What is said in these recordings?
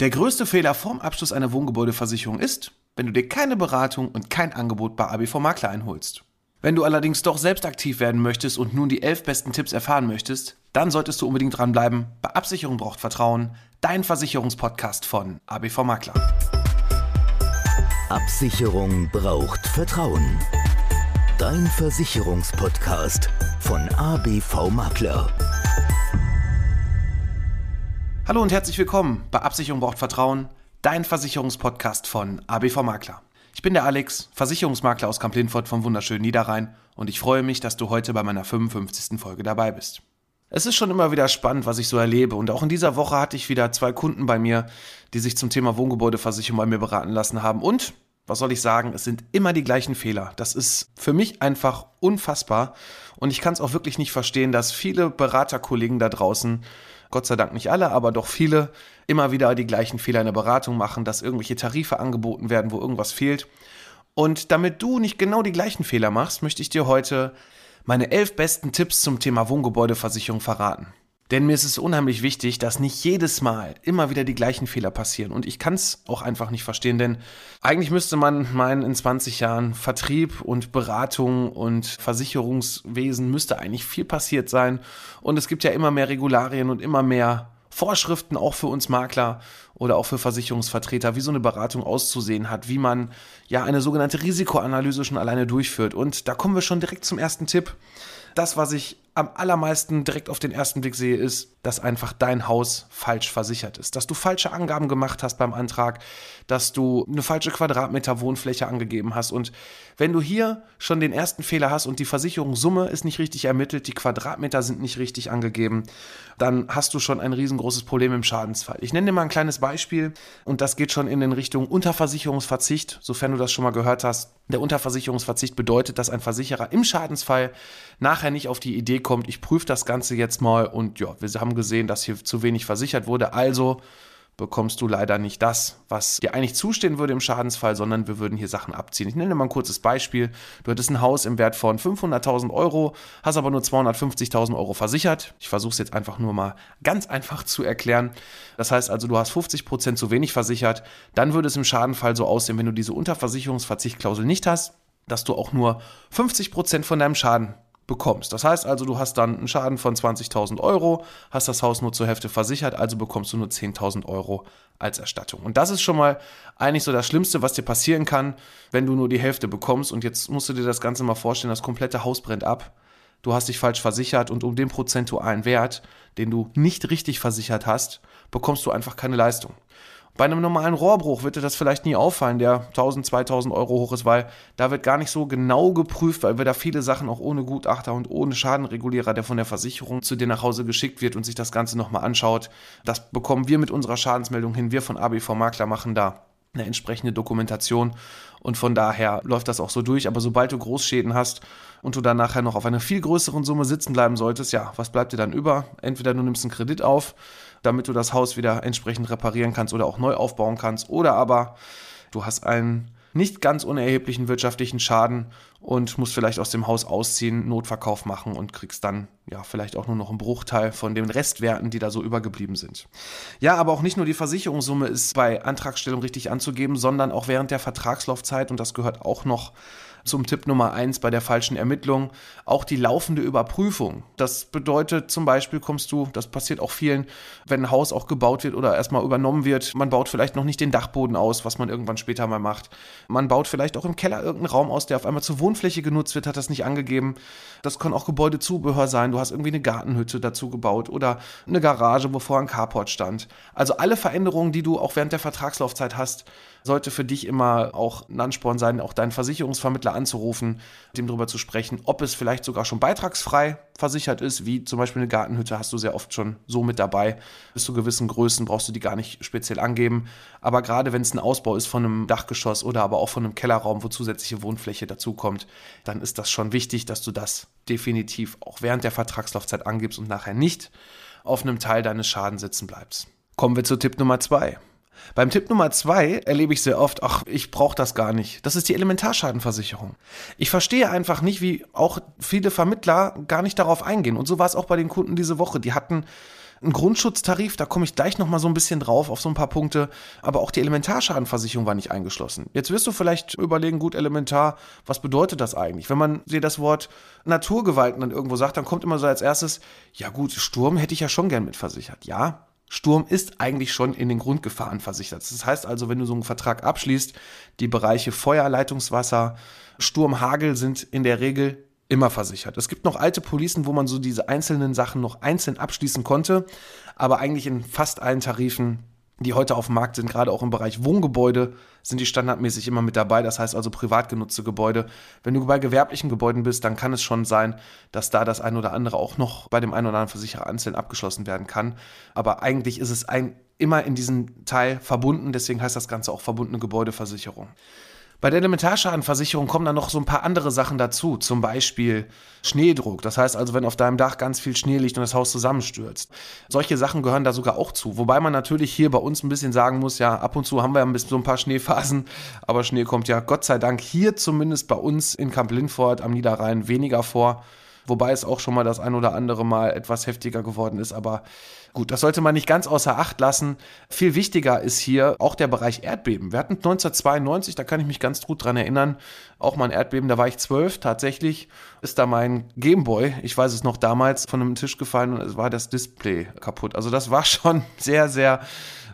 Der größte Fehler vorm Abschluss einer Wohngebäudeversicherung ist, wenn du dir keine Beratung und kein Angebot bei ABV Makler einholst. Wenn du allerdings doch selbst aktiv werden möchtest und nun die elf besten Tipps erfahren möchtest, dann solltest du unbedingt dranbleiben. Bei Absicherung braucht Vertrauen, dein Versicherungspodcast von ABV Makler. Absicherung braucht Vertrauen. Dein Versicherungspodcast von ABV Makler. Hallo und herzlich willkommen bei Absicherung braucht Vertrauen, dein Versicherungspodcast von ABV Makler. Ich bin der Alex, Versicherungsmakler aus Kamp-Lindfort vom wunderschönen Niederrhein und ich freue mich, dass du heute bei meiner 55. Folge dabei bist. Es ist schon immer wieder spannend, was ich so erlebe und auch in dieser Woche hatte ich wieder zwei Kunden bei mir, die sich zum Thema Wohngebäudeversicherung bei mir beraten lassen haben und was soll ich sagen, es sind immer die gleichen Fehler. Das ist für mich einfach unfassbar und ich kann es auch wirklich nicht verstehen, dass viele Beraterkollegen da draußen Gott sei Dank nicht alle, aber doch viele, immer wieder die gleichen Fehler in der Beratung machen, dass irgendwelche Tarife angeboten werden, wo irgendwas fehlt. Und damit du nicht genau die gleichen Fehler machst, möchte ich dir heute meine elf besten Tipps zum Thema Wohngebäudeversicherung verraten. Denn mir ist es unheimlich wichtig, dass nicht jedes Mal immer wieder die gleichen Fehler passieren. Und ich kann es auch einfach nicht verstehen, denn eigentlich müsste man meinen, in 20 Jahren Vertrieb und Beratung und Versicherungswesen müsste eigentlich viel passiert sein. Und es gibt ja immer mehr Regularien und immer mehr Vorschriften auch für uns Makler oder auch für Versicherungsvertreter, wie so eine Beratung auszusehen hat, wie man ja eine sogenannte Risikoanalyse schon alleine durchführt. Und da kommen wir schon direkt zum ersten Tipp. Das, was ich am allermeisten direkt auf den ersten Blick sehe, ist, dass einfach dein Haus falsch versichert ist. Dass du falsche Angaben gemacht hast beim Antrag, dass du eine falsche Quadratmeter Wohnfläche angegeben hast. Und wenn du hier schon den ersten Fehler hast und die Versicherungssumme ist nicht richtig ermittelt, die Quadratmeter sind nicht richtig angegeben, dann hast du schon ein riesengroßes Problem im Schadensfall. Ich nenne dir mal ein kleines Beispiel und das geht schon in den Richtung Unterversicherungsverzicht, sofern du das schon mal gehört hast. Der Unterversicherungsverzicht bedeutet, dass ein Versicherer im Schadensfall nachher nicht auf die Idee kommt, ich prüfe das Ganze jetzt mal und ja, wir haben gesehen, dass hier zu wenig versichert wurde, also bekommst du leider nicht das, was dir eigentlich zustehen würde im Schadensfall, sondern wir würden hier Sachen abziehen. Ich nenne mal ein kurzes Beispiel. Du hättest ein Haus im Wert von 500.000 Euro, hast aber nur 250.000 Euro versichert. Ich versuche es jetzt einfach nur mal ganz einfach zu erklären. Das heißt also, du hast 50 Prozent zu wenig versichert. Dann würde es im Schadenfall so aussehen, wenn du diese Unterversicherungsverzichtklausel nicht hast, dass du auch nur 50 Prozent von deinem Schaden bekommst. Das heißt also, du hast dann einen Schaden von 20.000 Euro, hast das Haus nur zur Hälfte versichert, also bekommst du nur 10.000 Euro als Erstattung. Und das ist schon mal eigentlich so das Schlimmste, was dir passieren kann, wenn du nur die Hälfte bekommst. Und jetzt musst du dir das Ganze mal vorstellen, das komplette Haus brennt ab. Du hast dich falsch versichert und um den prozentualen Wert, den du nicht richtig versichert hast, bekommst du einfach keine Leistung. Bei einem normalen Rohrbruch wird dir das vielleicht nie auffallen, der 1000, 2000 Euro hoch ist, weil da wird gar nicht so genau geprüft, weil wir da viele Sachen auch ohne Gutachter und ohne Schadenregulierer, der von der Versicherung zu dir nach Hause geschickt wird und sich das Ganze nochmal anschaut. Das bekommen wir mit unserer Schadensmeldung hin. Wir von ABV Makler machen da eine entsprechende Dokumentation und von daher läuft das auch so durch. Aber sobald du Großschäden hast und du dann nachher noch auf einer viel größeren Summe sitzen bleiben solltest, ja, was bleibt dir dann über? Entweder du nimmst einen Kredit auf, damit du das Haus wieder entsprechend reparieren kannst oder auch neu aufbauen kannst. Oder aber du hast einen nicht ganz unerheblichen wirtschaftlichen Schaden und musst vielleicht aus dem Haus ausziehen, Notverkauf machen und kriegst dann ja vielleicht auch nur noch einen Bruchteil von den Restwerten, die da so übergeblieben sind. Ja, aber auch nicht nur die Versicherungssumme ist bei Antragstellung richtig anzugeben, sondern auch während der Vertragslaufzeit und das gehört auch noch zum Tipp Nummer eins bei der falschen Ermittlung, auch die laufende Überprüfung. Das bedeutet zum Beispiel kommst du, das passiert auch vielen, wenn ein Haus auch gebaut wird oder erstmal übernommen wird, man baut vielleicht noch nicht den Dachboden aus, was man irgendwann später mal macht. Man baut vielleicht auch im Keller irgendeinen Raum aus, der auf einmal zur Wohnfläche genutzt wird, hat das nicht angegeben. Das kann auch Gebäudezubehör sein. Du hast irgendwie eine Gartenhütte dazu gebaut oder eine Garage, wo vorher ein Carport stand. Also alle Veränderungen, die du auch während der Vertragslaufzeit hast, sollte für dich immer auch ein Ansporn sein, auch deinen Versicherungsvermittler anzurufen, mit dem darüber zu sprechen, ob es vielleicht sogar schon beitragsfrei versichert ist, wie zum Beispiel eine Gartenhütte hast du sehr oft schon so mit dabei. Bis zu gewissen Größen brauchst du die gar nicht speziell angeben. Aber gerade wenn es ein Ausbau ist von einem Dachgeschoss oder aber auch von einem Kellerraum, wo zusätzliche Wohnfläche dazukommt, dann ist das schon wichtig, dass du das definitiv auch während der Vertragslaufzeit angibst und nachher nicht auf einem Teil deines Schadens sitzen bleibst. Kommen wir zu Tipp Nummer zwei. Beim Tipp Nummer zwei erlebe ich sehr oft, ach, ich brauche das gar nicht. Das ist die Elementarschadenversicherung. Ich verstehe einfach nicht, wie auch viele Vermittler gar nicht darauf eingehen. Und so war es auch bei den Kunden diese Woche. Die hatten Ein Grundschutztarif, da komme ich gleich nochmal so ein bisschen drauf auf so ein paar Punkte, aber auch die Elementarschadenversicherung war nicht eingeschlossen. Jetzt wirst du vielleicht überlegen, gut, Elementar, was bedeutet das eigentlich? Wenn man dir das Wort Naturgewalten dann irgendwo sagt, dann kommt immer so als erstes, ja gut, Sturm hätte ich ja schon gern mitversichert. Ja, Sturm ist eigentlich schon in den Grundgefahren versichert. Das heißt also, wenn du so einen Vertrag abschließt, die Bereiche Feuer, Leitungswasser, Sturm, Hagel sind in der Regel immer versichert. Es gibt noch alte Policen, wo man so diese einzelnen Sachen noch einzeln abschließen konnte, aber eigentlich in fast allen Tarifen die heute auf dem Markt sind, gerade auch im Bereich Wohngebäude, sind die standardmäßig immer mit dabei. Das heißt also privat genutzte Gebäude. Wenn du bei gewerblichen Gebäuden bist, dann kann es schon sein, dass da das ein oder andere auch noch bei dem einen oder anderen Versicherer einzeln abgeschlossen werden kann. Aber eigentlich ist es ein, immer in diesem Teil verbunden. Deswegen heißt das Ganze auch verbundene Gebäudeversicherung. Bei der Elementarschadenversicherung kommen dann noch so ein paar andere Sachen dazu, zum Beispiel Schneedruck. Das heißt also, wenn auf deinem Dach ganz viel Schnee liegt und das Haus zusammenstürzt. Solche Sachen gehören da sogar auch zu. Wobei man natürlich hier bei uns ein bisschen sagen muss, ja, ab und zu haben wir ein bisschen so ein paar Schneephasen, aber Schnee kommt ja Gott sei Dank hier zumindest bei uns in Kamp Lindfort am Niederrhein weniger vor. Wobei es auch schon mal das ein oder andere Mal etwas heftiger geworden ist, aber Gut, das sollte man nicht ganz außer Acht lassen. Viel wichtiger ist hier auch der Bereich Erdbeben. Wir hatten 1992, da kann ich mich ganz gut dran erinnern, auch mal ein Erdbeben, da war ich zwölf, tatsächlich ist da mein Gameboy, ich weiß es noch damals, von einem Tisch gefallen und es war das Display kaputt. Also das war schon sehr, sehr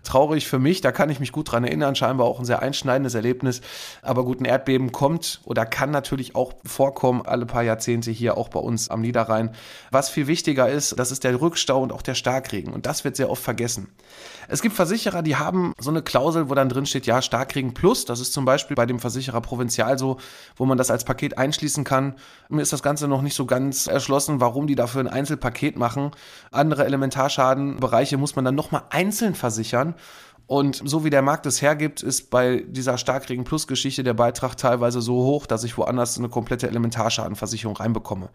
traurig für mich, da kann ich mich gut dran erinnern, scheinbar auch ein sehr einschneidendes Erlebnis. Aber gut, ein Erdbeben kommt oder kann natürlich auch vorkommen, alle paar Jahrzehnte hier auch bei uns am Niederrhein. Was viel wichtiger ist, das ist der Rückstau und auch der Starkregen. Und das wird sehr oft vergessen. Es gibt Versicherer, die haben so eine Klausel, wo dann drin steht, ja, Starkregen plus. Das ist zum Beispiel bei dem Versicherer Provinzial so, wo man das als Paket einschließen kann. Mir ist das Ganze noch nicht so ganz erschlossen, warum die dafür ein Einzelpaket machen. Andere Elementarschadenbereiche muss man dann nochmal einzeln versichern. Und so wie der Markt es hergibt, ist bei dieser Starkregen Plus Geschichte der Beitrag teilweise so hoch, dass ich woanders eine komplette Elementarschadenversicherung reinbekomme.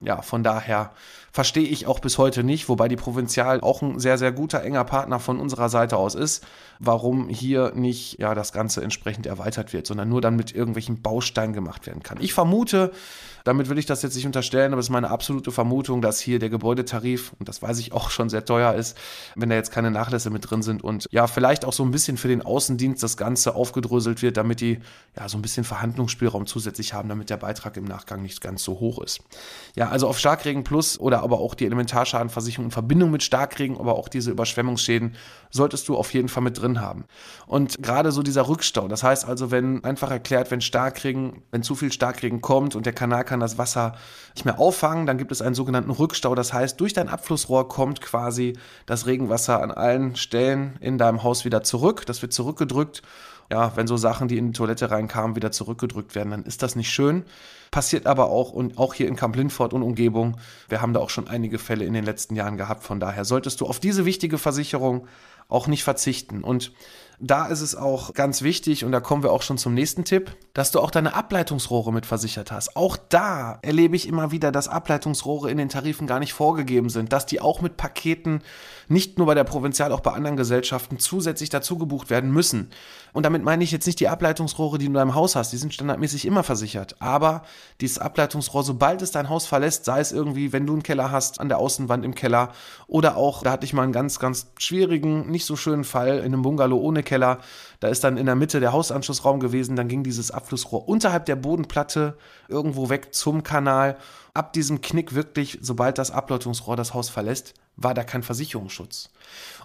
Ja, von daher verstehe ich auch bis heute nicht, wobei die Provinzial auch ein sehr, sehr guter, enger Partner von unserer Seite aus ist, warum hier nicht ja, das Ganze entsprechend erweitert wird, sondern nur dann mit irgendwelchen Bausteinen gemacht werden kann. Ich vermute, damit will ich das jetzt nicht unterstellen, aber es ist meine absolute Vermutung, dass hier der Gebäudetarif, und das weiß ich auch schon sehr teuer ist, wenn da jetzt keine Nachlässe mit drin sind und ja, vielleicht auch so ein bisschen für den Außendienst das Ganze aufgedröselt wird, damit die ja so ein bisschen Verhandlungsspielraum zusätzlich haben, damit der Beitrag im Nachgang nicht ganz so hoch ist. Ja, also auf Starkregen Plus oder aber auch die Elementarschadenversicherung in Verbindung mit Starkregen, aber auch diese Überschwemmungsschäden solltest du auf jeden Fall mit drin haben. Und gerade so dieser Rückstau, das heißt also, wenn einfach erklärt, wenn Starkregen, wenn zu viel Starkregen kommt und der Kanal kann das Wasser nicht mehr auffangen, dann gibt es einen sogenannten Rückstau. Das heißt, durch dein Abflussrohr kommt quasi das Regenwasser an allen Stellen in deinem Haus wieder zurück. Das wird zurückgedrückt ja, wenn so Sachen, die in die Toilette reinkamen, wieder zurückgedrückt werden, dann ist das nicht schön. Passiert aber auch und auch hier in Kamp Lindfort und Umgebung. Wir haben da auch schon einige Fälle in den letzten Jahren gehabt. Von daher solltest du auf diese wichtige Versicherung auch nicht verzichten. Und da ist es auch ganz wichtig, und da kommen wir auch schon zum nächsten Tipp, dass du auch deine Ableitungsrohre mit versichert hast. Auch da erlebe ich immer wieder, dass Ableitungsrohre in den Tarifen gar nicht vorgegeben sind, dass die auch mit Paketen nicht nur bei der Provinzial, auch bei anderen Gesellschaften zusätzlich dazu gebucht werden müssen. Und damit meine ich jetzt nicht die Ableitungsrohre, die du in deinem Haus hast, die sind standardmäßig immer versichert. Aber dieses Ableitungsrohr, sobald es dein Haus verlässt, sei es irgendwie, wenn du einen Keller hast, an der Außenwand im Keller oder auch, da hatte ich mal einen ganz, ganz schwierigen, nicht so schönen Fall in einem Bungalow ohne Keller. Da ist dann in der Mitte der Hausanschlussraum gewesen, dann ging dieses Abflussrohr unterhalb der Bodenplatte irgendwo weg zum Kanal. Ab diesem Knick wirklich, sobald das Ableitungsrohr das Haus verlässt, war da kein Versicherungsschutz.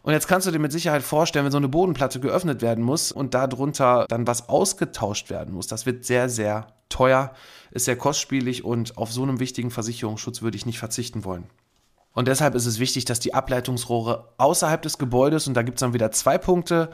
Und jetzt kannst du dir mit Sicherheit vorstellen, wenn so eine Bodenplatte geöffnet werden muss und darunter dann was ausgetauscht werden muss, das wird sehr, sehr teuer, ist sehr kostspielig und auf so einem wichtigen Versicherungsschutz würde ich nicht verzichten wollen. Und deshalb ist es wichtig, dass die Ableitungsrohre außerhalb des Gebäudes, und da gibt es dann wieder zwei Punkte,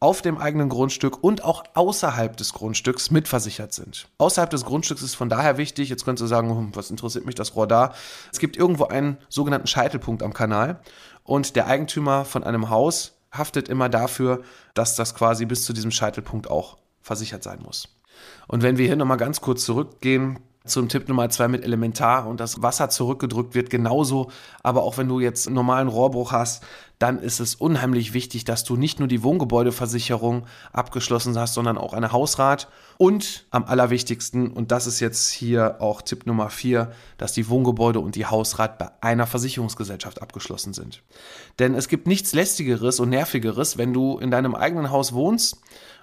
auf dem eigenen Grundstück und auch außerhalb des Grundstücks mitversichert sind. Außerhalb des Grundstücks ist von daher wichtig, jetzt könntest du sagen, hm, was interessiert mich das Rohr da? Es gibt irgendwo einen sogenannten Scheitelpunkt am Kanal und der Eigentümer von einem Haus haftet immer dafür, dass das quasi bis zu diesem Scheitelpunkt auch versichert sein muss. Und wenn wir hier nochmal ganz kurz zurückgehen zum Tipp Nummer zwei mit Elementar und das Wasser zurückgedrückt wird, genauso. Aber auch wenn du jetzt einen normalen Rohrbruch hast, dann ist es unheimlich wichtig, dass du nicht nur die Wohngebäudeversicherung abgeschlossen hast, sondern auch eine Hausrat. Und am allerwichtigsten, und das ist jetzt hier auch Tipp Nummer vier, dass die Wohngebäude und die Hausrat bei einer Versicherungsgesellschaft abgeschlossen sind. Denn es gibt nichts lästigeres und nervigeres, wenn du in deinem eigenen Haus wohnst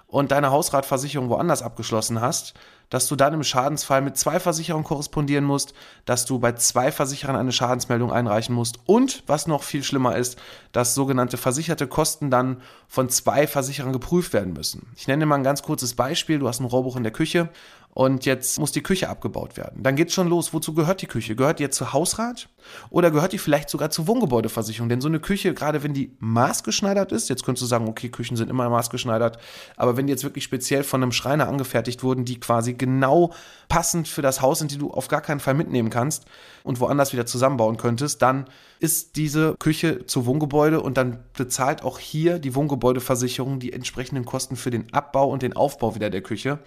und deine Hausratversicherung woanders abgeschlossen hast, dass du dann im Schadensfall mit zwei Versicherern korrespondieren musst, dass du bei zwei Versicherern eine Schadensmeldung einreichen musst und, was noch viel schlimmer ist, dass sogenannte versicherte Kosten dann von zwei Versicherern geprüft werden müssen. Ich nenne mal ein ganz kurzes Beispiel. Du hast ein Rohrbuch in der Küche und jetzt muss die Küche abgebaut werden. Dann geht's schon los. Wozu gehört die Küche? Gehört die jetzt zu Hausrat oder gehört die vielleicht sogar zur Wohngebäudeversicherung? Denn so eine Küche, gerade wenn die maßgeschneidert ist, jetzt könntest du sagen, okay, Küchen sind immer maßgeschneidert, aber wenn die jetzt wirklich speziell von einem Schreiner angefertigt wurden, die quasi genau passend für das Haus sind, die du auf gar keinen Fall mitnehmen kannst und woanders wieder zusammenbauen könntest, dann ist diese Küche zu Wohngebäude und dann bezahlt auch hier die Wohngebäudeversicherung die entsprechenden Kosten für den Abbau und den Aufbau wieder der Küche.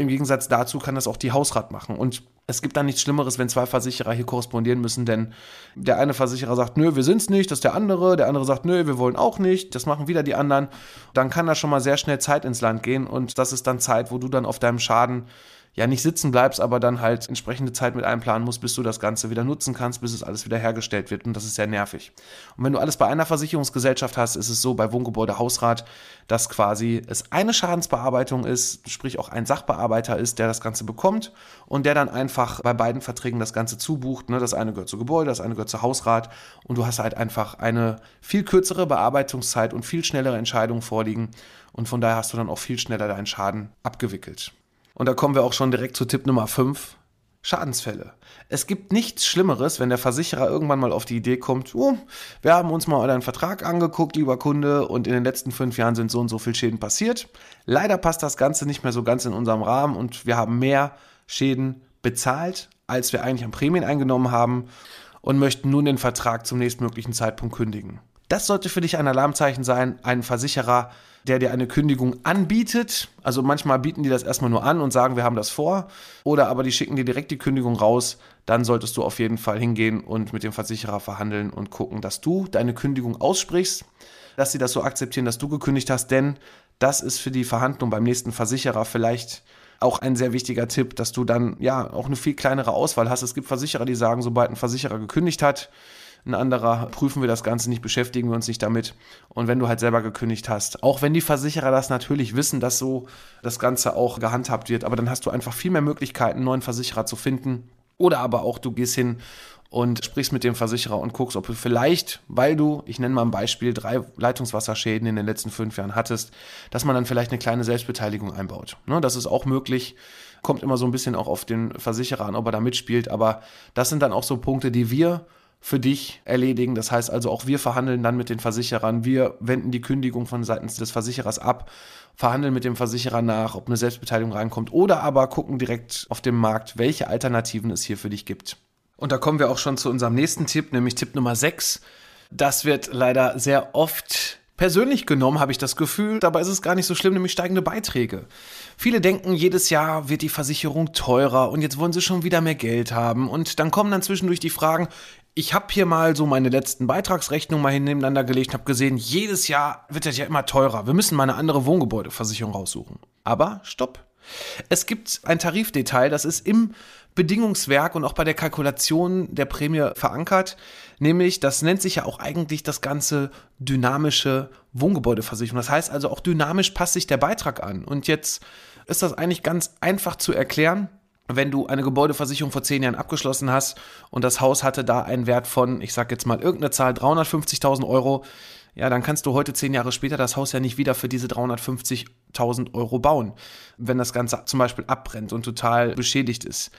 Im Gegensatz dazu kann das auch die Hausrat machen. Und es gibt dann nichts Schlimmeres, wenn zwei Versicherer hier korrespondieren müssen, denn der eine Versicherer sagt, nö, wir sind's nicht, das ist der andere, der andere sagt, nö, wir wollen auch nicht, das machen wieder die anderen. Dann kann da schon mal sehr schnell Zeit ins Land gehen und das ist dann Zeit, wo du dann auf deinem Schaden ja nicht sitzen bleibst, aber dann halt entsprechende Zeit mit einplanen musst, bis du das Ganze wieder nutzen kannst, bis es alles wieder hergestellt wird und das ist sehr nervig. Und wenn du alles bei einer Versicherungsgesellschaft hast, ist es so bei Wohngebäude Hausrat, dass quasi es eine Schadensbearbeitung ist, sprich auch ein Sachbearbeiter ist, der das Ganze bekommt und der dann einfach bei beiden Verträgen das Ganze zubucht. Ne? Das eine gehört zu Gebäude, das eine gehört zu Hausrat und du hast halt einfach eine viel kürzere Bearbeitungszeit und viel schnellere Entscheidungen vorliegen und von daher hast du dann auch viel schneller deinen Schaden abgewickelt. Und da kommen wir auch schon direkt zu Tipp Nummer 5. Schadensfälle. Es gibt nichts Schlimmeres, wenn der Versicherer irgendwann mal auf die Idee kommt, oh, wir haben uns mal euren Vertrag angeguckt, lieber Kunde, und in den letzten fünf Jahren sind so und so viele Schäden passiert. Leider passt das Ganze nicht mehr so ganz in unserem Rahmen und wir haben mehr Schäden bezahlt, als wir eigentlich an Prämien eingenommen haben und möchten nun den Vertrag zum nächstmöglichen Zeitpunkt kündigen. Das sollte für dich ein Alarmzeichen sein, ein Versicherer der dir eine Kündigung anbietet. Also manchmal bieten die das erstmal nur an und sagen, wir haben das vor. Oder aber die schicken dir direkt die Kündigung raus. Dann solltest du auf jeden Fall hingehen und mit dem Versicherer verhandeln und gucken, dass du deine Kündigung aussprichst, dass sie das so akzeptieren, dass du gekündigt hast. Denn das ist für die Verhandlung beim nächsten Versicherer vielleicht auch ein sehr wichtiger Tipp, dass du dann ja auch eine viel kleinere Auswahl hast. Es gibt Versicherer, die sagen, sobald ein Versicherer gekündigt hat, ein anderer prüfen wir das Ganze nicht, beschäftigen wir uns nicht damit. Und wenn du halt selber gekündigt hast, auch wenn die Versicherer das natürlich wissen, dass so das Ganze auch gehandhabt wird, aber dann hast du einfach viel mehr Möglichkeiten, einen neuen Versicherer zu finden. Oder aber auch du gehst hin und sprichst mit dem Versicherer und guckst, ob du vielleicht, weil du, ich nenne mal ein Beispiel, drei Leitungswasserschäden in den letzten fünf Jahren hattest, dass man dann vielleicht eine kleine Selbstbeteiligung einbaut. Ne, das ist auch möglich. Kommt immer so ein bisschen auch auf den Versicherer an, ob er da mitspielt. Aber das sind dann auch so Punkte, die wir für dich erledigen. Das heißt also, auch wir verhandeln dann mit den Versicherern. Wir wenden die Kündigung von seitens des Versicherers ab, verhandeln mit dem Versicherer nach, ob eine Selbstbeteiligung reinkommt oder aber gucken direkt auf dem Markt, welche Alternativen es hier für dich gibt. Und da kommen wir auch schon zu unserem nächsten Tipp, nämlich Tipp Nummer 6. Das wird leider sehr oft persönlich genommen, habe ich das Gefühl. Dabei ist es gar nicht so schlimm, nämlich steigende Beiträge. Viele denken, jedes Jahr wird die Versicherung teurer und jetzt wollen sie schon wieder mehr Geld haben. Und dann kommen dann zwischendurch die Fragen, ich habe hier mal so meine letzten Beitragsrechnungen mal nebeneinander gelegt und habe gesehen, jedes Jahr wird das ja immer teurer. Wir müssen mal eine andere Wohngebäudeversicherung raussuchen. Aber stopp. Es gibt ein Tarifdetail, das ist im Bedingungswerk und auch bei der Kalkulation der Prämie verankert. Nämlich, das nennt sich ja auch eigentlich das ganze dynamische Wohngebäudeversicherung. Das heißt also auch dynamisch passt sich der Beitrag an. Und jetzt ist das eigentlich ganz einfach zu erklären wenn du eine Gebäudeversicherung vor zehn Jahren abgeschlossen hast und das Haus hatte da einen Wert von, ich sag jetzt mal irgendeine Zahl, 350.000 Euro, ja, dann kannst du heute zehn Jahre später das Haus ja nicht wieder für diese 350.000 Euro bauen, wenn das Ganze zum Beispiel abbrennt und total beschädigt ist.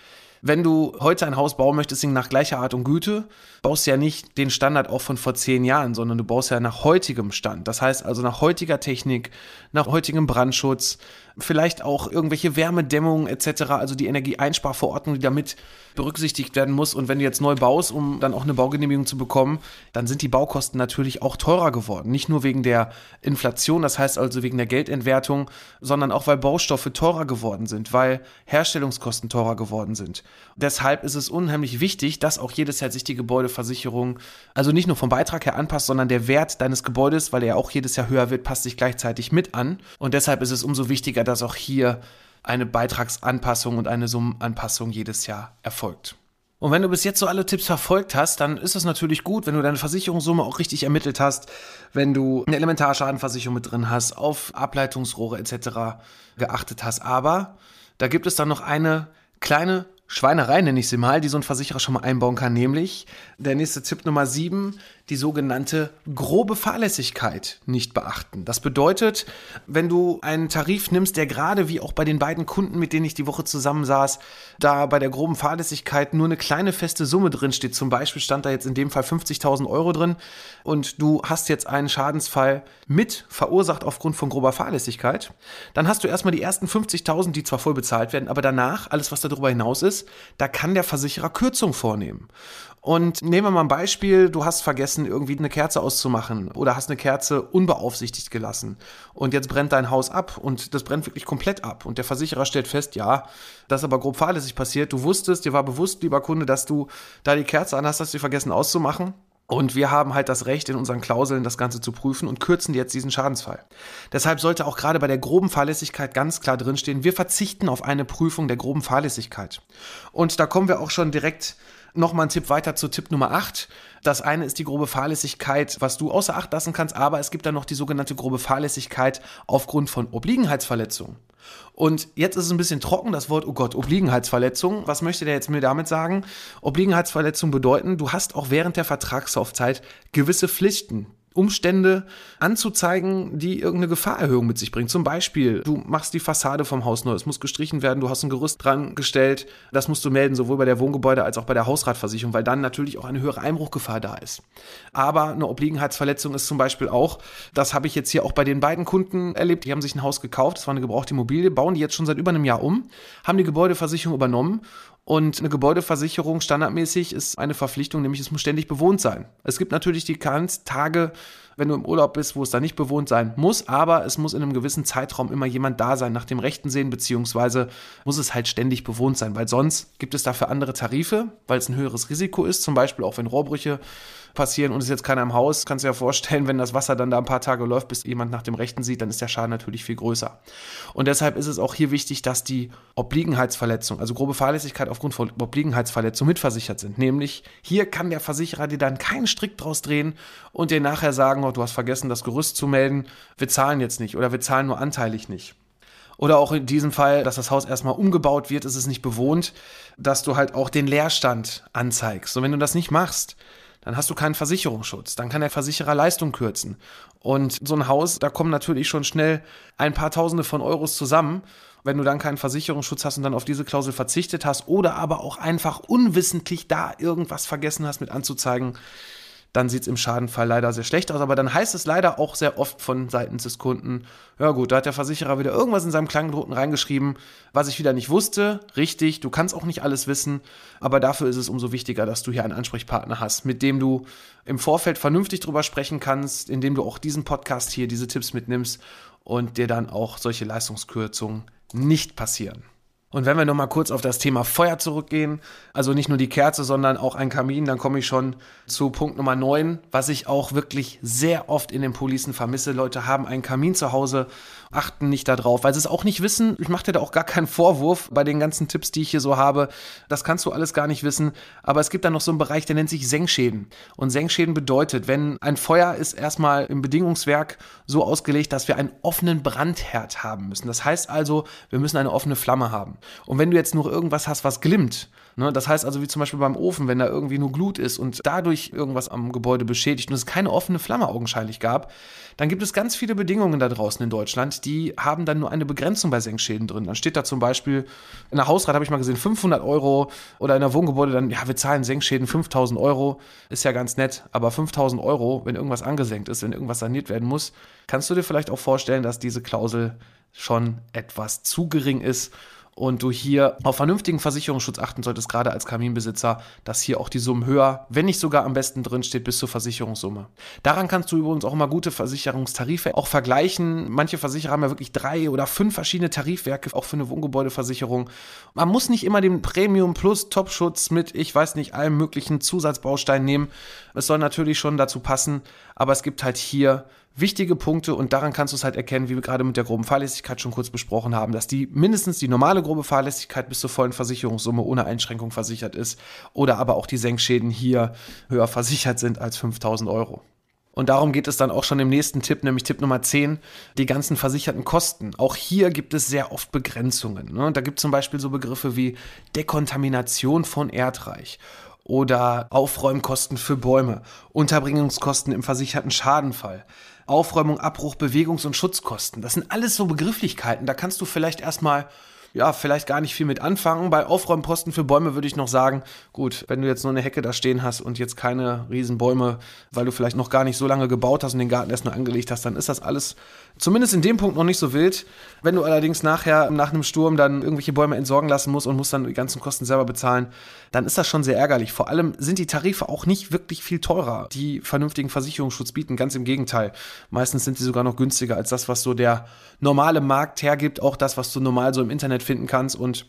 Wenn du heute ein Haus bauen möchtest, nach gleicher Art und Güte, baust du ja nicht den Standard auch von vor zehn Jahren, sondern du baust ja nach heutigem Stand. Das heißt also nach heutiger Technik, nach heutigem Brandschutz, vielleicht auch irgendwelche Wärmedämmungen etc., also die Energieeinsparverordnung, die damit berücksichtigt werden muss. Und wenn du jetzt neu baust, um dann auch eine Baugenehmigung zu bekommen, dann sind die Baukosten natürlich auch teurer geworden. Nicht nur wegen der Inflation, das heißt also wegen der Geldentwertung, sondern auch weil Baustoffe teurer geworden sind, weil Herstellungskosten teurer geworden sind. Deshalb ist es unheimlich wichtig, dass auch jedes Jahr sich die Gebäudeversicherung, also nicht nur vom Beitrag her anpasst, sondern der Wert deines Gebäudes, weil er auch jedes Jahr höher wird, passt sich gleichzeitig mit an. Und deshalb ist es umso wichtiger, dass auch hier eine Beitragsanpassung und eine Summenanpassung jedes Jahr erfolgt. Und wenn du bis jetzt so alle Tipps verfolgt hast, dann ist es natürlich gut, wenn du deine Versicherungssumme auch richtig ermittelt hast, wenn du eine Elementarschadenversicherung mit drin hast, auf Ableitungsrohre etc. geachtet hast. Aber da gibt es dann noch eine kleine Schweinerei, nenne ich sie mal, die so ein Versicherer schon mal einbauen kann, nämlich der nächste Tipp Nummer 7, die sogenannte grobe Fahrlässigkeit nicht beachten. Das bedeutet, wenn du einen Tarif nimmst, der gerade wie auch bei den beiden Kunden, mit denen ich die Woche zusammensaß, da bei der groben Fahrlässigkeit nur eine kleine feste Summe drin steht, zum Beispiel stand da jetzt in dem Fall 50.000 Euro drin und du hast jetzt einen Schadensfall mit verursacht aufgrund von grober Fahrlässigkeit, dann hast du erstmal die ersten 50.000, die zwar voll bezahlt werden, aber danach, alles was darüber hinaus ist, da kann der Versicherer Kürzung vornehmen. Und nehmen wir mal ein Beispiel, du hast vergessen, irgendwie eine Kerze auszumachen oder hast eine Kerze unbeaufsichtigt gelassen und jetzt brennt dein Haus ab und das brennt wirklich komplett ab und der Versicherer stellt fest, ja, das ist aber grob fahrlässig passiert, du wusstest, dir war bewusst, lieber Kunde, dass du da die Kerze an hast, hast du vergessen auszumachen und wir haben halt das Recht, in unseren Klauseln das Ganze zu prüfen und kürzen jetzt diesen Schadensfall. Deshalb sollte auch gerade bei der groben Fahrlässigkeit ganz klar drinstehen, wir verzichten auf eine Prüfung der groben Fahrlässigkeit. Und da kommen wir auch schon direkt Nochmal ein Tipp weiter zu Tipp Nummer 8. Das eine ist die grobe Fahrlässigkeit, was du außer Acht lassen kannst, aber es gibt dann noch die sogenannte grobe Fahrlässigkeit aufgrund von Obliegenheitsverletzungen. Und jetzt ist es ein bisschen trocken, das Wort, oh Gott, Obliegenheitsverletzung. Was möchte der jetzt mir damit sagen? Obliegenheitsverletzung bedeuten, du hast auch während der Vertragslaufzeit gewisse Pflichten, Umstände anzuzeigen, die irgendeine Gefahrerhöhung mit sich bringen. Zum Beispiel, du machst die Fassade vom Haus neu, es muss gestrichen werden, du hast ein Gerüst dran gestellt, das musst du melden, sowohl bei der Wohngebäude als auch bei der Hausratversicherung, weil dann natürlich auch eine höhere Einbruchgefahr da ist. Aber eine Obliegenheitsverletzung ist zum Beispiel auch, das habe ich jetzt hier auch bei den beiden Kunden erlebt, die haben sich ein Haus gekauft, das war eine gebrauchte Immobilie, bauen die jetzt schon seit über einem Jahr um, haben die Gebäudeversicherung übernommen und eine Gebäudeversicherung standardmäßig ist eine Verpflichtung, nämlich es muss ständig bewohnt sein. Es gibt natürlich die Tage, wenn du im Urlaub bist, wo es da nicht bewohnt sein muss, aber es muss in einem gewissen Zeitraum immer jemand da sein, nach dem Rechten sehen, beziehungsweise muss es halt ständig bewohnt sein, weil sonst gibt es dafür andere Tarife, weil es ein höheres Risiko ist, zum Beispiel auch wenn Rohrbrüche passieren und es ist jetzt keiner im Haus, kannst du dir ja vorstellen, wenn das Wasser dann da ein paar Tage läuft, bis jemand nach dem Rechten sieht, dann ist der Schaden natürlich viel größer. Und deshalb ist es auch hier wichtig, dass die Obliegenheitsverletzung, also grobe Fahrlässigkeit aufgrund von Obliegenheitsverletzung mitversichert sind. Nämlich hier kann der Versicherer dir dann keinen Strick draus drehen und dir nachher sagen, oh, du hast vergessen, das Gerüst zu melden, wir zahlen jetzt nicht oder wir zahlen nur anteilig nicht. Oder auch in diesem Fall, dass das Haus erstmal umgebaut wird, ist es nicht bewohnt, dass du halt auch den Leerstand anzeigst. Und wenn du das nicht machst, dann hast du keinen Versicherungsschutz. Dann kann der Versicherer Leistung kürzen. Und so ein Haus, da kommen natürlich schon schnell ein paar Tausende von Euros zusammen. Wenn du dann keinen Versicherungsschutz hast und dann auf diese Klausel verzichtet hast oder aber auch einfach unwissentlich da irgendwas vergessen hast mit anzuzeigen, dann sieht es im Schadenfall leider sehr schlecht aus. Aber dann heißt es leider auch sehr oft von seitens des Kunden, ja gut, da hat der Versicherer wieder irgendwas in seinem Kleingedruckten reingeschrieben, was ich wieder nicht wusste. Richtig, du kannst auch nicht alles wissen, aber dafür ist es umso wichtiger, dass du hier einen Ansprechpartner hast, mit dem du im Vorfeld vernünftig drüber sprechen kannst, indem du auch diesen Podcast hier, diese Tipps mitnimmst und dir dann auch solche Leistungskürzungen nicht passieren. Und wenn wir nochmal kurz auf das Thema Feuer zurückgehen, also nicht nur die Kerze, sondern auch ein Kamin, dann komme ich schon zu Punkt Nummer 9, was ich auch wirklich sehr oft in den Policen vermisse. Leute haben einen Kamin zu Hause, achten nicht darauf, weil sie es auch nicht wissen. Ich mache dir da auch gar keinen Vorwurf bei den ganzen Tipps, die ich hier so habe. Das kannst du alles gar nicht wissen. Aber es gibt dann noch so einen Bereich, der nennt sich Senkschäden. Und Senkschäden bedeutet, wenn ein Feuer ist erstmal im Bedingungswerk so ausgelegt, dass wir einen offenen Brandherd haben müssen. Das heißt also, wir müssen eine offene Flamme haben. Und wenn du jetzt nur irgendwas hast, was glimmt, ne, das heißt also wie zum Beispiel beim Ofen, wenn da irgendwie nur Glut ist und dadurch irgendwas am Gebäude beschädigt und es keine offene Flamme augenscheinlich gab, dann gibt es ganz viele Bedingungen da draußen in Deutschland, die haben dann nur eine Begrenzung bei Senkschäden drin. Dann steht da zum Beispiel, in der Hausrat habe ich mal gesehen, 500 Euro oder in der Wohngebäude dann, ja, wir zahlen Senkschäden 5000 Euro, ist ja ganz nett, aber 5000 Euro, wenn irgendwas angesenkt ist, wenn irgendwas saniert werden muss, kannst du dir vielleicht auch vorstellen, dass diese Klausel schon etwas zu gering ist und du hier auf vernünftigen Versicherungsschutz achten solltest, gerade als Kaminbesitzer, dass hier auch die Summen höher, wenn nicht sogar am besten drin steht, bis zur Versicherungssumme. Daran kannst du übrigens auch immer gute Versicherungstarife auch vergleichen. Manche Versicherer haben ja wirklich drei oder fünf verschiedene Tarifwerke, auch für eine Wohngebäudeversicherung. Man muss nicht immer den Premium Plus Topschutz mit, ich weiß nicht, allen möglichen Zusatzbausteinen nehmen. Es soll natürlich schon dazu passen, aber es gibt halt hier wichtige Punkte und daran kannst du es halt erkennen, wie wir gerade mit der groben Fahrlässigkeit schon kurz besprochen haben, dass die mindestens die normale grobe Fahrlässigkeit bis zur vollen Versicherungssumme ohne Einschränkung versichert ist oder aber auch die Senkschäden hier höher versichert sind als 5000 Euro. Und darum geht es dann auch schon im nächsten Tipp, nämlich Tipp Nummer 10, die ganzen versicherten Kosten. Auch hier gibt es sehr oft Begrenzungen. Ne? Da gibt es zum Beispiel so Begriffe wie Dekontamination von Erdreich oder Aufräumkosten für Bäume, Unterbringungskosten im versicherten Schadenfall. Aufräumung, Abbruch, Bewegungs- und Schutzkosten. Das sind alles so Begrifflichkeiten. Da kannst du vielleicht erstmal ja, vielleicht gar nicht viel mit anfangen. Bei Aufräumposten für Bäume würde ich noch sagen, gut, wenn du jetzt nur eine Hecke da stehen hast und jetzt keine Riesenbäume, weil du vielleicht noch gar nicht so lange gebaut hast und den Garten erst nur angelegt hast, dann ist das alles zumindest in dem Punkt noch nicht so wild. Wenn du allerdings nachher nach einem Sturm dann irgendwelche Bäume entsorgen lassen musst und musst dann die ganzen Kosten selber bezahlen, dann ist das schon sehr ärgerlich. Vor allem sind die Tarife auch nicht wirklich viel teurer, die vernünftigen Versicherungsschutz bieten. Ganz im Gegenteil. Meistens sind sie sogar noch günstiger als das, was so der normale Markt hergibt, auch das, was du normal so im Internet finden kannst und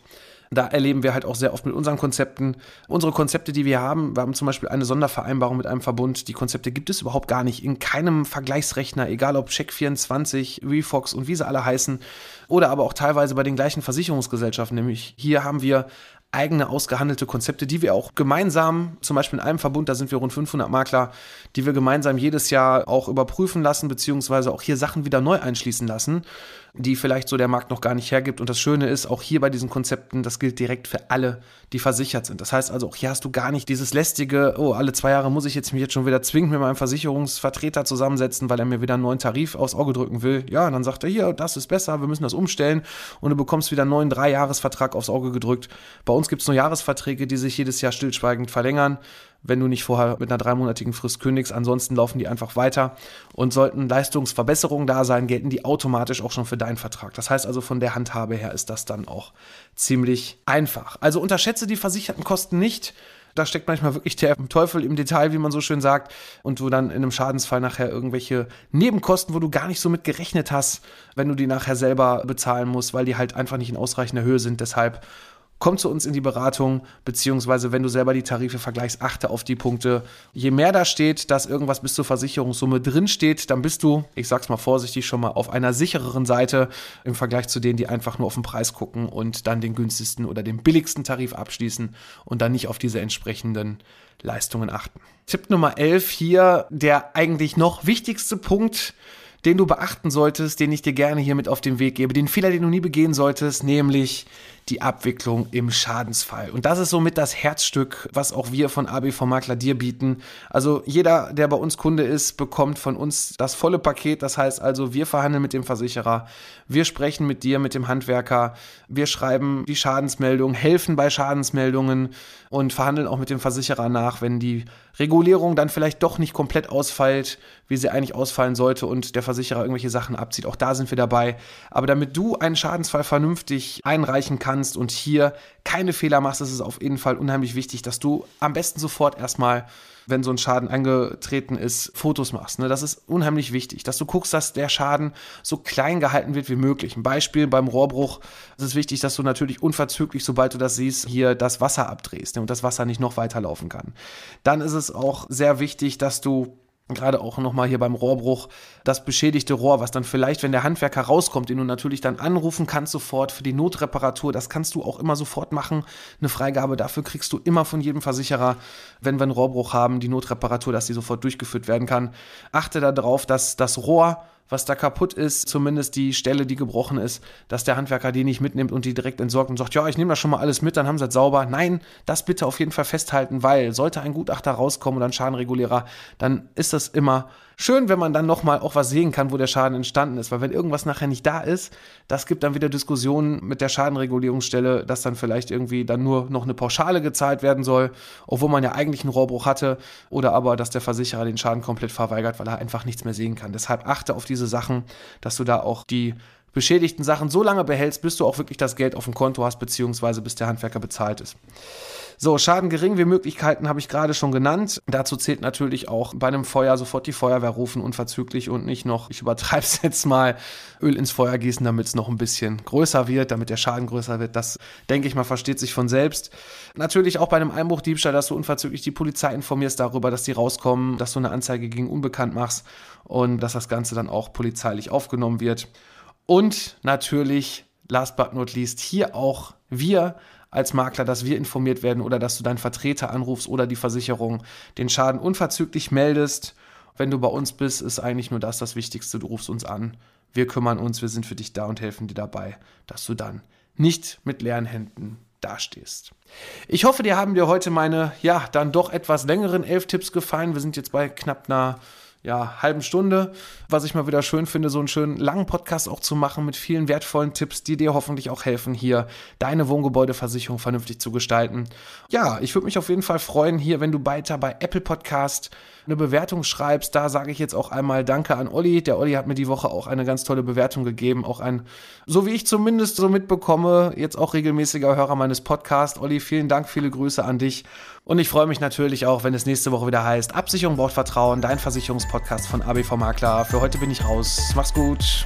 da erleben wir halt auch sehr oft mit unseren Konzepten. Unsere Konzepte, die wir haben, wir haben zum Beispiel eine Sondervereinbarung mit einem Verbund. Die Konzepte gibt es überhaupt gar nicht in keinem Vergleichsrechner, egal ob Check24, Refox und wie sie alle heißen, oder aber auch teilweise bei den gleichen Versicherungsgesellschaften. Nämlich hier haben wir eigene ausgehandelte Konzepte, die wir auch gemeinsam, zum Beispiel in einem Verbund, da sind wir rund 500 Makler, die wir gemeinsam jedes Jahr auch überprüfen lassen, beziehungsweise auch hier Sachen wieder neu einschließen lassen die vielleicht so der Markt noch gar nicht hergibt. Und das Schöne ist, auch hier bei diesen Konzepten, das gilt direkt für alle, die versichert sind. Das heißt also, auch hier hast du gar nicht dieses lästige, oh, alle zwei Jahre muss ich jetzt mich jetzt schon wieder zwingend mit meinem Versicherungsvertreter zusammensetzen, weil er mir wieder einen neuen Tarif aufs Auge drücken will. Ja, dann sagt er, hier, das ist besser, wir müssen das umstellen und du bekommst wieder einen neuen Dreijahresvertrag aufs Auge gedrückt. Bei uns gibt es nur Jahresverträge, die sich jedes Jahr stillschweigend verlängern wenn du nicht vorher mit einer dreimonatigen Frist kündigst. Ansonsten laufen die einfach weiter. Und sollten Leistungsverbesserungen da sein, gelten die automatisch auch schon für deinen Vertrag. Das heißt also, von der Handhabe her ist das dann auch ziemlich einfach. Also unterschätze die versicherten Kosten nicht. Da steckt manchmal wirklich der Teufel im Detail, wie man so schön sagt, und du dann in einem Schadensfall nachher irgendwelche Nebenkosten, wo du gar nicht so mit gerechnet hast, wenn du die nachher selber bezahlen musst, weil die halt einfach nicht in ausreichender Höhe sind. Deshalb komm zu uns in die Beratung, beziehungsweise wenn du selber die Tarife vergleichst, achte auf die Punkte. Je mehr da steht, dass irgendwas bis zur Versicherungssumme drin steht, dann bist du, ich sag's mal vorsichtig, schon mal auf einer sichereren Seite im Vergleich zu denen, die einfach nur auf den Preis gucken und dann den günstigsten oder den billigsten Tarif abschließen und dann nicht auf diese entsprechenden Leistungen achten. Tipp Nummer 11 hier, der eigentlich noch wichtigste Punkt, den du beachten solltest, den ich dir gerne hier mit auf den Weg gebe, den Fehler, den du nie begehen solltest, nämlich die Abwicklung im Schadensfall. Und das ist somit das Herzstück, was auch wir von ABV Makler dir bieten. Also jeder, der bei uns Kunde ist, bekommt von uns das volle Paket. Das heißt also, wir verhandeln mit dem Versicherer, wir sprechen mit dir, mit dem Handwerker, wir schreiben die Schadensmeldung, helfen bei Schadensmeldungen und verhandeln auch mit dem Versicherer nach, wenn die Regulierung dann vielleicht doch nicht komplett ausfällt, wie sie eigentlich ausfallen sollte und der Versicherer irgendwelche Sachen abzieht. Auch da sind wir dabei. Aber damit du einen Schadensfall vernünftig einreichen kannst, kannst und hier keine Fehler machst, ist es auf jeden Fall unheimlich wichtig, dass du am besten sofort erstmal wenn so ein Schaden eingetreten ist, Fotos machst. Ne? Das ist unheimlich wichtig, dass du guckst, dass der Schaden so klein gehalten wird wie möglich. Ein Beispiel beim Rohrbruch ist es wichtig, dass du natürlich unverzüglich, sobald du das siehst, hier das Wasser abdrehst ne? und das Wasser nicht noch weiterlaufen kann. Dann ist es auch sehr wichtig, dass du gerade auch nochmal hier beim Rohrbruch, das beschädigte Rohr, was dann vielleicht, wenn der Handwerker rauskommt, den du natürlich dann anrufen kannst sofort für die Notreparatur, das kannst du auch immer sofort machen. Eine Freigabe dafür kriegst du immer von jedem Versicherer, wenn wir einen Rohrbruch haben, die Notreparatur, dass die sofort durchgeführt werden kann. Achte darauf, dass das Rohr was da kaputt ist, zumindest die Stelle, die gebrochen ist, dass der Handwerker die nicht mitnimmt und die direkt entsorgt und sagt, ja, ich nehme das schon mal alles mit, dann haben sie es sauber. Nein, das bitte auf jeden Fall festhalten, weil sollte ein Gutachter rauskommen oder ein Schadenregulierer, dann ist das immer schön, wenn man dann nochmal auch was sehen kann, wo der Schaden entstanden ist. Weil wenn irgendwas nachher nicht da ist, das gibt dann wieder Diskussionen mit der Schadenregulierungsstelle, dass dann vielleicht irgendwie dann nur noch eine Pauschale gezahlt werden soll, obwohl man ja eigentlich einen Rohrbruch hatte. Oder aber, dass der Versicherer den Schaden komplett verweigert, weil er einfach nichts mehr sehen kann. Deshalb achte auf diese Sachen, dass du da auch die beschädigten Sachen so lange behältst, bis du auch wirklich das Geld auf dem Konto hast, beziehungsweise bis der Handwerker bezahlt ist. So, Schaden gering wie Möglichkeiten habe ich gerade schon genannt. Dazu zählt natürlich auch bei einem Feuer sofort die Feuerwehr rufen, unverzüglich und nicht noch, ich übertreibe es jetzt mal, Öl ins Feuer gießen, damit es noch ein bisschen größer wird, damit der Schaden größer wird. Das, denke ich mal, versteht sich von selbst. Natürlich auch bei einem Einbruchdiebstahl, dass du unverzüglich die Polizei informierst darüber, dass die rauskommen, dass du eine Anzeige gegen Unbekannt machst und dass das Ganze dann auch polizeilich aufgenommen wird. Und natürlich, last but not least, hier auch wir als Makler, dass wir informiert werden oder dass du deinen Vertreter anrufst oder die Versicherung den Schaden unverzüglich meldest. Wenn du bei uns bist, ist eigentlich nur das das Wichtigste. Du rufst uns an. Wir kümmern uns, wir sind für dich da und helfen dir dabei, dass du dann nicht mit leeren Händen dastehst. Ich hoffe, dir haben dir heute meine, ja, dann doch etwas längeren elf Tipps gefallen. Wir sind jetzt bei knapp einer ja, halben Stunde. Was ich mal wieder schön finde, so einen schönen langen Podcast auch zu machen mit vielen wertvollen Tipps, die dir hoffentlich auch helfen, hier deine Wohngebäudeversicherung vernünftig zu gestalten. Ja, ich würde mich auf jeden Fall freuen, hier, wenn du weiter bei Apple Podcast eine Bewertung schreibst. Da sage ich jetzt auch einmal Danke an Olli. Der Olli hat mir die Woche auch eine ganz tolle Bewertung gegeben. Auch ein, so wie ich zumindest so mitbekomme, jetzt auch regelmäßiger Hörer meines Podcasts. Olli, vielen Dank, viele Grüße an dich. Und ich freue mich natürlich auch, wenn es nächste Woche wieder heißt, Absicherung braucht Vertrauen, dein Versicherungspodcast von ABV Makler. Für heute bin ich raus. Mach's gut.